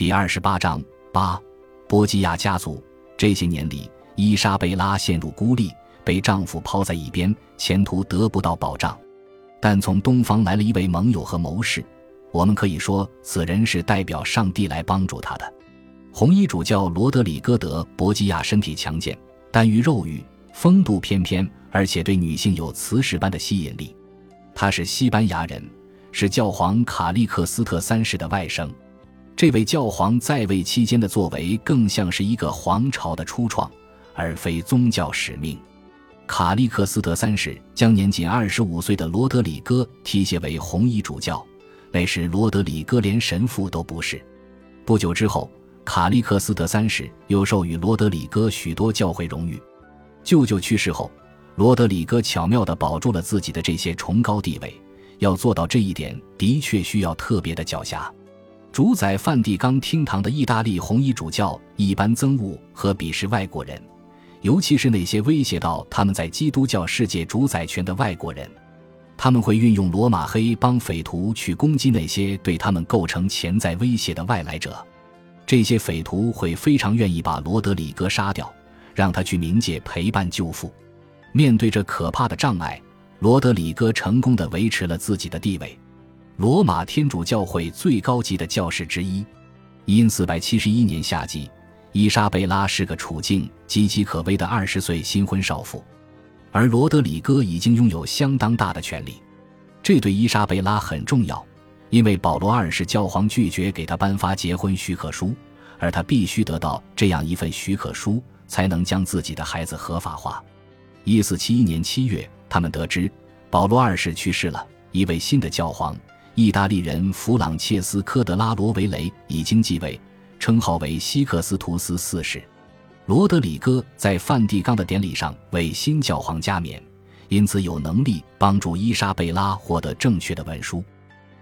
第二十八章八，波吉亚家族。这些年里，伊莎贝拉陷入孤立，被丈夫抛在一边，前途得不到保障。但从东方来了一位盟友和谋士，我们可以说，此人是代表上帝来帮助他的。红衣主教罗德里戈德·博基亚身体强健，但于肉欲，风度翩翩，而且对女性有磁石般的吸引力。他是西班牙人，是教皇卡利克斯特三世的外甥。这位教皇在位期间的作为更像是一个皇朝的初创，而非宗教使命。卡利克斯德三世将年仅二十五岁的罗德里戈提携为红衣主教，那时罗德里戈连神父都不是。不久之后。卡利克斯德三世又授予罗德里戈许多教会荣誉。舅舅去世后，罗德里戈巧妙地保住了自己的这些崇高地位。要做到这一点，的确需要特别的狡黠。主宰梵蒂冈厅堂的意大利红衣主教一般憎恶和鄙视外国人，尤其是那些威胁到他们在基督教世界主宰权的外国人。他们会运用罗马黑帮匪徒去攻击那些对他们构成潜在威胁的外来者。这些匪徒会非常愿意把罗德里戈杀掉，让他去冥界陪伴舅父。面对这可怕的障碍，罗德里戈成功的维持了自己的地位，罗马天主教会最高级的教士之一。因四百七十一年夏季，伊莎贝拉是个处境岌岌可危的二十岁新婚少妇，而罗德里戈已经拥有相当大的权力，这对伊莎贝拉很重要。因为保罗二世教皇拒绝给他颁发结婚许可书，而他必须得到这样一份许可书，才能将自己的孩子合法化。一四七一年七月，他们得知保罗二世去世了，一位新的教皇——意大利人弗朗切斯科·德拉罗维雷已经继位，称号为西克斯图斯四世。罗德里戈在梵蒂冈的典礼上为新教皇加冕，因此有能力帮助伊莎贝拉获得正确的文书。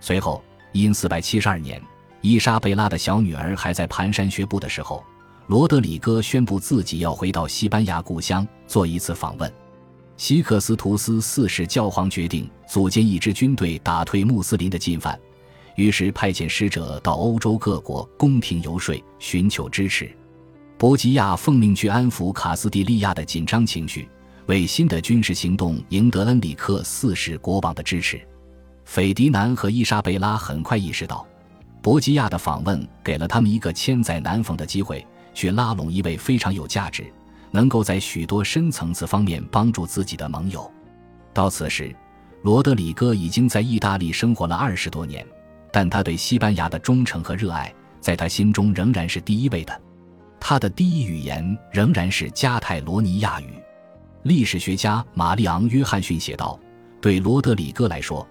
随后，因四百七十二年，伊莎贝拉的小女儿还在蹒跚学步的时候，罗德里戈宣布自己要回到西班牙故乡做一次访问。西克斯图斯四世教皇决定组建一支军队打退穆斯林的进犯，于是派遣使者到欧洲各国宫廷游说，寻求支持。博吉亚奉命去安抚卡斯蒂利亚的紧张情绪，为新的军事行动赢得恩里克四世国王的支持。斐迪南和伊莎贝拉很快意识到，博吉亚的访问给了他们一个千载难逢的机会，去拉拢一位非常有价值、能够在许多深层次方面帮助自己的盟友。到此时，罗德里戈已经在意大利生活了二十多年，但他对西班牙的忠诚和热爱，在他心中仍然是第一位的。他的第一语言仍然是加泰罗尼亚语。历史学家玛丽昂·约翰逊写道：“对罗德里戈来说。”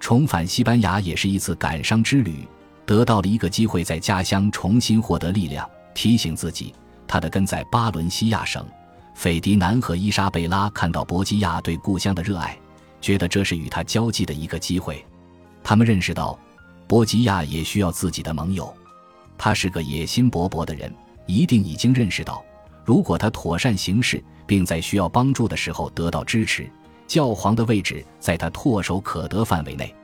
重返西班牙也是一次感伤之旅，得到了一个机会在家乡重新获得力量。提醒自己，他的根在巴伦西亚省。斐迪南和伊莎贝拉看到博基亚对故乡的热爱，觉得这是与他交际的一个机会。他们认识到，博吉亚也需要自己的盟友。他是个野心勃勃的人，一定已经认识到，如果他妥善行事，并在需要帮助的时候得到支持。教皇的位置在他唾手可得范围内。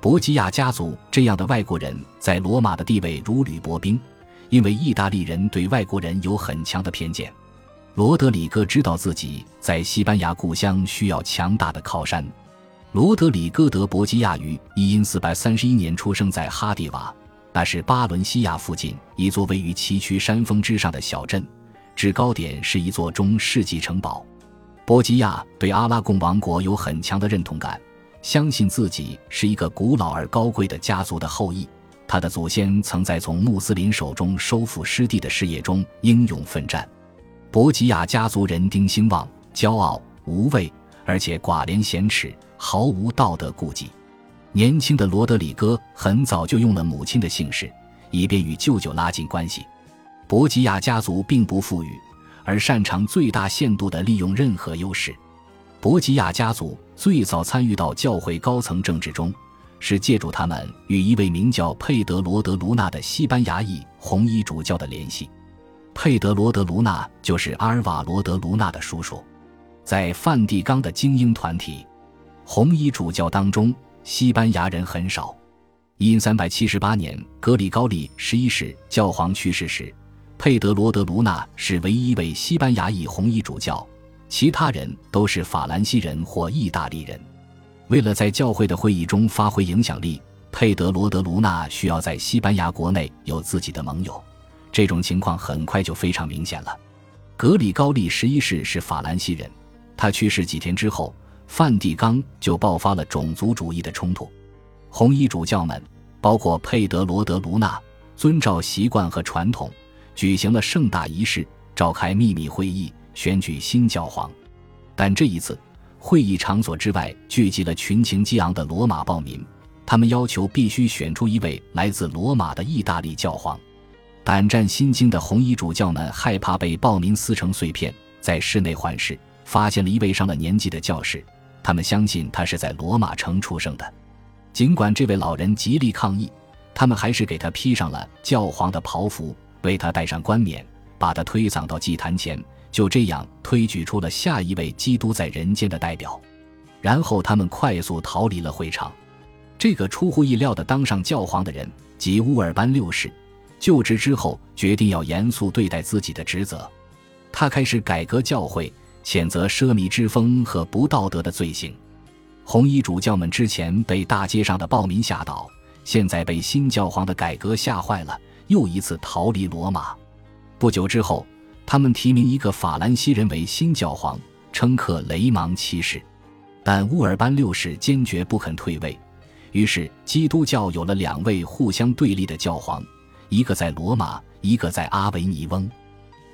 博吉亚家族这样的外国人在罗马的地位如履薄冰，因为意大利人对外国人有很强的偏见。罗德里戈知道自己在西班牙故乡需要强大的靠山。罗德里戈德·博吉亚于一因四百三十一年出生在哈蒂瓦，那是巴伦西亚附近一座位于崎岖山峰之上的小镇，制高点是一座中世纪城堡。波吉亚对阿拉贡王国有很强的认同感，相信自己是一个古老而高贵的家族的后裔。他的祖先曾在从穆斯林手中收复失地的事业中英勇奋战。博吉亚家族人丁兴旺、骄傲、无畏，而且寡廉鲜耻，毫无道德顾忌。年轻的罗德里戈很早就用了母亲的姓氏，以便与舅舅拉近关系。博吉亚家族并不富裕。而擅长最大限度地利用任何优势。博吉亚家族最早参与到教会高层政治中，是借助他们与一位名叫佩德罗德卢纳的西班牙裔红衣主教的联系。佩德罗德卢纳就是阿尔瓦罗德卢纳的叔叔。在梵蒂冈的精英团体红衣主教当中，西班牙人很少。因三百七十八年，格里高利十一世教皇去世时，佩德罗德卢纳是唯一一位西班牙裔红衣主教，其他人都是法兰西人或意大利人。为了在教会的会议中发挥影响力，佩德罗德卢纳需要在西班牙国内有自己的盟友。这种情况很快就非常明显了。格里高利十一世是法兰西人，他去世几天之后，梵蒂冈就爆发了种族主义的冲突。红衣主教们，包括佩德罗德卢纳，遵照习惯和传统，举行了盛大仪式，召开秘密会议，选举新教皇。但这一次，会议场所之外聚集了群情激昂的罗马暴民，他们要求必须选出一位来自罗马的意大利教皇。胆战心惊的红衣主教们害怕被暴民撕成碎片，在室内环视，发现了一位上了年纪的教士。他们相信他是在罗马城出生的。尽管这位老人极力抗议，他们还是给他披上了教皇的袍服，为他戴上冠冕，把他推搡到祭坛前，就这样推举出了下一位基督在人间的代表。然后他们快速逃离了会场。这个出乎意料的当上教皇的人，即乌尔班六世。就职之后，决定要严肃对待自己的职责。他开始改革教会，谴责奢靡之风和不道德的罪行。红衣主教们之前被大街上的暴民吓倒，现在被新教皇的改革吓坏了，又一次逃离罗马。不久之后，他们提名一个法兰西人为新教皇，称克雷芒七世。但乌尔班六世坚决不肯退位，于是基督教有了两位互相对立的教皇。一个在罗马，一个在阿维尼翁。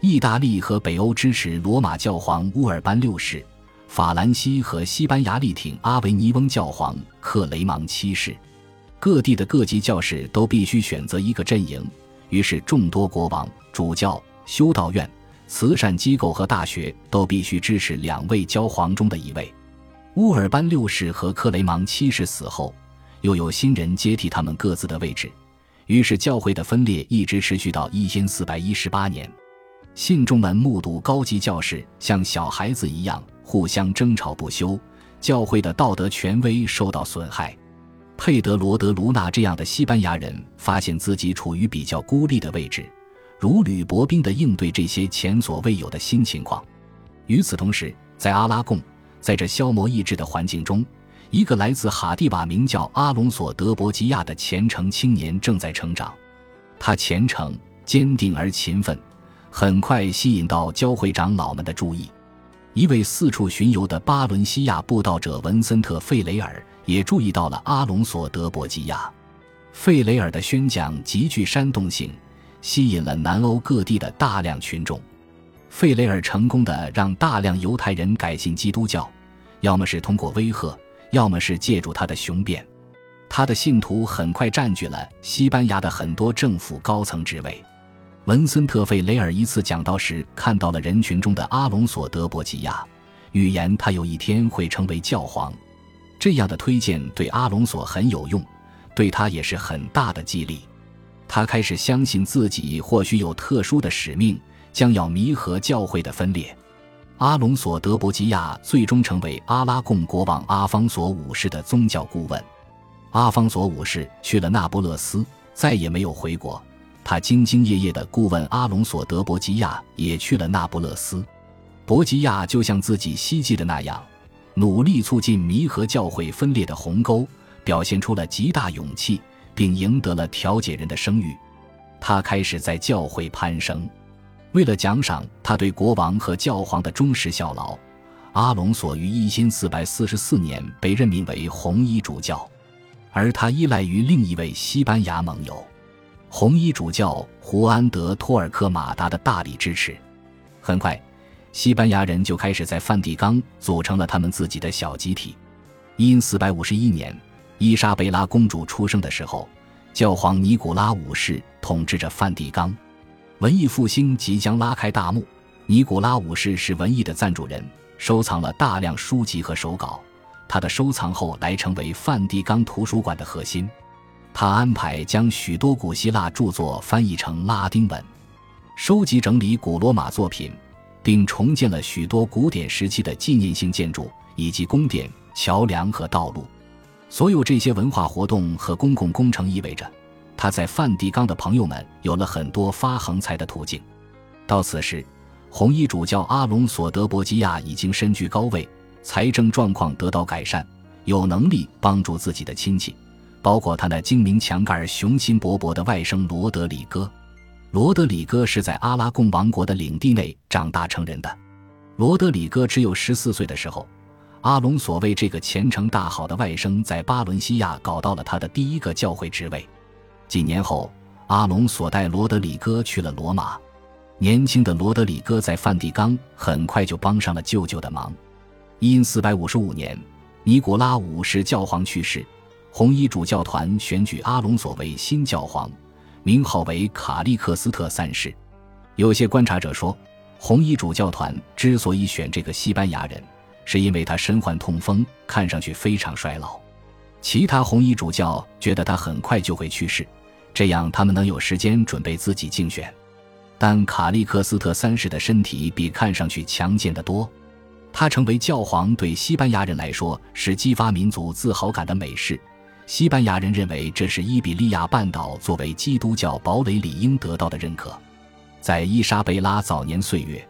意大利和北欧支持罗马教皇乌尔班六世，法兰西和西班牙力挺阿维尼翁教皇克雷芒七世。各地的各级教士都必须选择一个阵营，于是众多国王、主教、修道院、慈善机构和大学都必须支持两位教皇中的一位。乌尔班六世和克雷芒七世死后，又有新人接替他们各自的位置。于是，教会的分裂一直持续到一千四百一十八年。信众们目睹高级教士像小孩子一样互相争吵不休，教会的道德权威受到损害。佩德罗德卢纳这样的西班牙人发现自己处于比较孤立的位置，如履薄冰地应对这些前所未有的新情况。与此同时，在阿拉贡，在这消磨意志的环境中。一个来自哈蒂瓦、名叫阿隆索·德伯吉亚的虔诚青年正在成长。他虔诚、坚定而勤奋，很快吸引到教会长老们的注意。一位四处巡游的巴伦西亚布道者文森特·费雷尔也注意到了阿隆索·德伯吉亚。费雷尔的宣讲极具煽动性，吸引了南欧各地的大量群众。费雷尔成功的让大量犹太人改信基督教，要么是通过威吓。要么是借助他的雄辩，他的信徒很快占据了西班牙的很多政府高层职位。文森特·费雷尔一次讲道时，看到了人群中的阿隆索·德伯吉亚，预言他有一天会成为教皇。这样的推荐对阿隆索很有用，对他也是很大的激励。他开始相信自己或许有特殊的使命，将要弥合教会的分裂。阿隆索·德伯吉亚最终成为阿拉贡国王阿方索五世的宗教顾问。阿方索五世去了那不勒斯，再也没有回国。他兢兢业业的顾问阿隆索·德伯吉亚也去了那不勒斯。伯吉亚就像自己希冀的那样，努力促进弥合教会分裂的鸿沟，表现出了极大勇气，并赢得了调解人的声誉。他开始在教会攀升。为了奖赏他对国王和教皇的忠实效劳，阿隆索于一千四百四十四年被任命为红衣主教，而他依赖于另一位西班牙盟友——红衣主教胡安德托尔科马达的大力支持。很快，西班牙人就开始在梵蒂冈组成了他们自己的小集体。因四百五十一年，伊莎贝拉公主出生的时候，教皇尼古拉五世统治着梵蒂冈。文艺复兴即将拉开大幕，尼古拉五世是文艺的赞助人，收藏了大量书籍和手稿。他的收藏后来成为梵蒂冈图书馆的核心。他安排将许多古希腊著作翻译成拉丁文，收集整理古罗马作品，并重建了许多古典时期的纪念性建筑以及宫殿、桥梁和道路。所有这些文化活动和公共工程意味着，他在梵蒂冈的朋友们有了很多发横财的途径。到此时，红衣主教阿隆索·德伯基亚已经身居高位，财政状况得到改善，有能力帮助自己的亲戚，包括他那精明强干雄心勃勃的外甥罗德里戈。罗德里戈是在阿拉贡王国的领地内长大成人的。罗德里戈只有十四岁的时候，阿隆索为这个前程大好的外甥在巴伦西亚搞到了他的第一个教会职位。几年后，阿隆索带罗德里戈去了罗马。年轻的罗德里戈在梵蒂冈很快就帮上了舅舅的忙。因四百五十五年，尼古拉五世教皇去世，红衣主教团选举阿隆索为新教皇，名号为卡利克斯特三世。有些观察者说，红衣主教团之所以选这个西班牙人，是因为他身患痛风，看上去非常衰老。其他红衣主教觉得他很快就会去世，这样他们能有时间准备自己竞选。但卡利克斯特三世的身体比看上去强健得多，他成为教皇对西班牙人来说是激发民族自豪感的美事。西班牙人认为这是伊比利亚半岛作为基督教堡垒理应得到的认可。在伊莎贝拉早年岁月，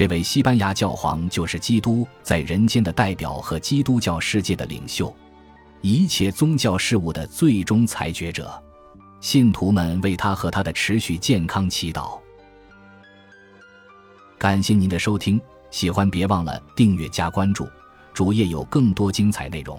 这位西班牙教皇就是基督在人间的代表和基督教世界的领袖，一切宗教事务的最终裁决者。信徒们为他和他的持续健康祈祷。感谢您的收听，喜欢别忘了订阅加关注，主页有更多精彩内容。